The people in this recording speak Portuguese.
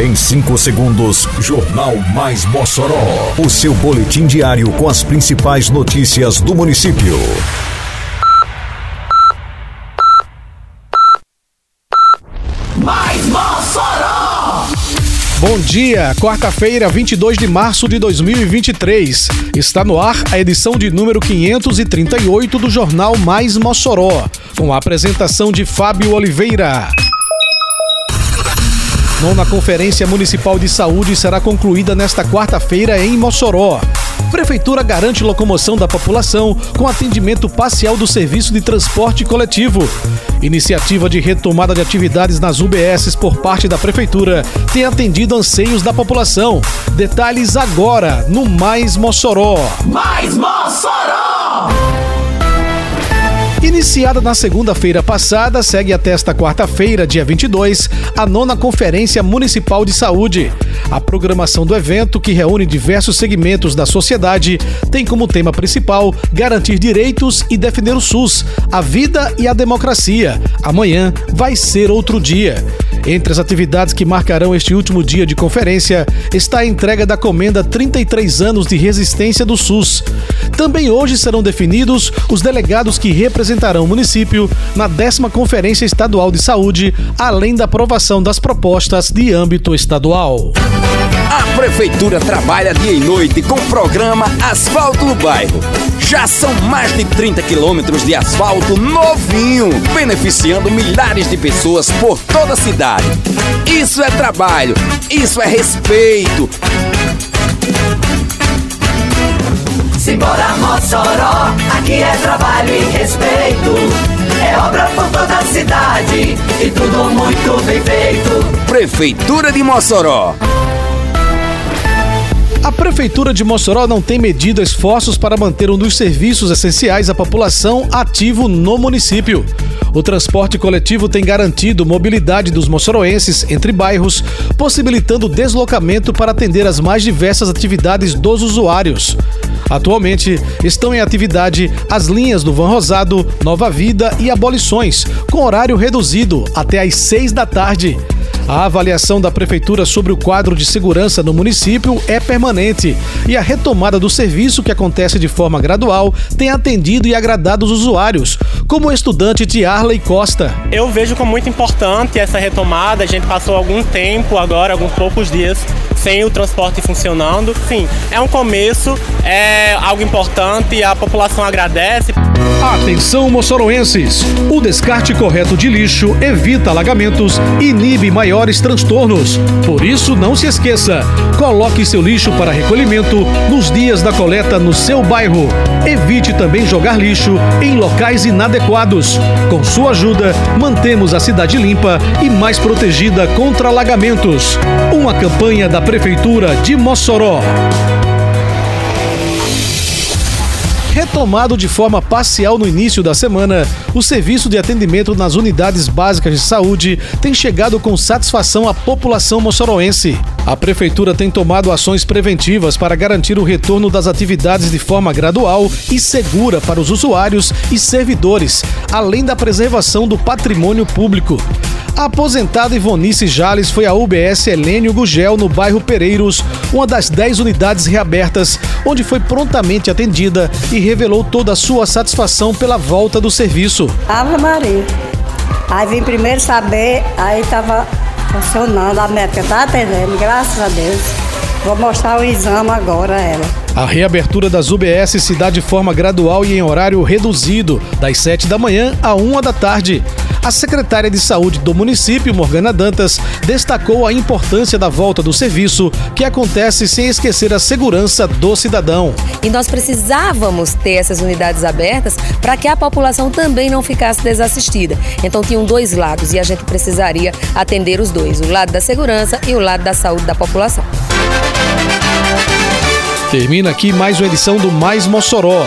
Em 5 segundos, Jornal Mais Mossoró. O seu boletim diário com as principais notícias do município. Mais Mossoró! Bom dia, quarta-feira, 22 de março de 2023. Está no ar a edição de número 538 do Jornal Mais Mossoró, com a apresentação de Fábio Oliveira. Nona Conferência Municipal de Saúde será concluída nesta quarta-feira em Mossoró. Prefeitura garante locomoção da população com atendimento parcial do serviço de transporte coletivo. Iniciativa de retomada de atividades nas UBSs por parte da Prefeitura tem atendido anseios da população. Detalhes agora no Mais Mossoró. Mais Mossoró! Iniciada na segunda-feira passada, segue até esta quarta-feira, dia 22, a nona Conferência Municipal de Saúde. A programação do evento, que reúne diversos segmentos da sociedade, tem como tema principal garantir direitos e defender o SUS, a vida e a democracia. Amanhã vai ser outro dia. Entre as atividades que marcarão este último dia de conferência está a entrega da comenda 33 anos de resistência do SUS. Também hoje serão definidos os delegados que representarão o município na décima Conferência Estadual de Saúde, além da aprovação das propostas de âmbito estadual. A Prefeitura trabalha dia e noite com o programa Asfalto no Bairro. Já são mais de 30 quilômetros de asfalto novinho, beneficiando milhares de pessoas por toda a cidade. Isso é trabalho, isso é respeito. Simbora Mossoró, aqui é trabalho e respeito. É obra por toda a cidade e tudo muito bem feito. Prefeitura de Mossoró. A Prefeitura de Mossoró não tem medido esforços para manter um dos serviços essenciais à população ativo no município. O transporte coletivo tem garantido mobilidade dos moçoroenses entre bairros, possibilitando deslocamento para atender as mais diversas atividades dos usuários. Atualmente estão em atividade as linhas do Van Rosado, Nova Vida e Abolições, com horário reduzido até às seis da tarde. A avaliação da Prefeitura sobre o quadro de segurança no município é permanente e a retomada do serviço, que acontece de forma gradual, tem atendido e agradado os usuários, como o estudante Tiarley Costa. Eu vejo como muito importante essa retomada. A gente passou algum tempo agora, alguns poucos dias, sem o transporte funcionando. Sim, é um começo, é algo importante e a população agradece. Atenção, moçoroenses! O descarte correto de lixo evita alagamentos e inibe maiores transtornos. Por isso, não se esqueça: coloque seu lixo para recolhimento nos dias da coleta no seu bairro. Evite também jogar lixo em locais inadequados. Com sua ajuda, mantemos a cidade limpa e mais protegida contra alagamentos. Uma campanha da Prefeitura de Mossoró. Retomado de forma parcial no início da semana, o serviço de atendimento nas unidades básicas de saúde tem chegado com satisfação à população moçoroense. A Prefeitura tem tomado ações preventivas para garantir o retorno das atividades de forma gradual e segura para os usuários e servidores, além da preservação do patrimônio público. A aposentada Ivonice Jales foi à UBS Helênio Gugel, no bairro Pereiros, uma das 10 unidades reabertas, onde foi prontamente atendida e revelou toda a sua satisfação pela volta do serviço. Ave Maria. Aí vim primeiro saber, aí tava funcionando, a médica tá atendendo, graças a Deus. Vou mostrar o exame agora a ela. A reabertura das UBS se dá de forma gradual e em horário reduzido, das 7 da manhã à 1 da tarde. A secretária de Saúde do município, Morgana Dantas, destacou a importância da volta do serviço, que acontece sem esquecer a segurança do cidadão. E nós precisávamos ter essas unidades abertas para que a população também não ficasse desassistida. Então tinham dois lados e a gente precisaria atender os dois, o lado da segurança e o lado da saúde da população. Termina aqui mais uma edição do Mais Mossoró,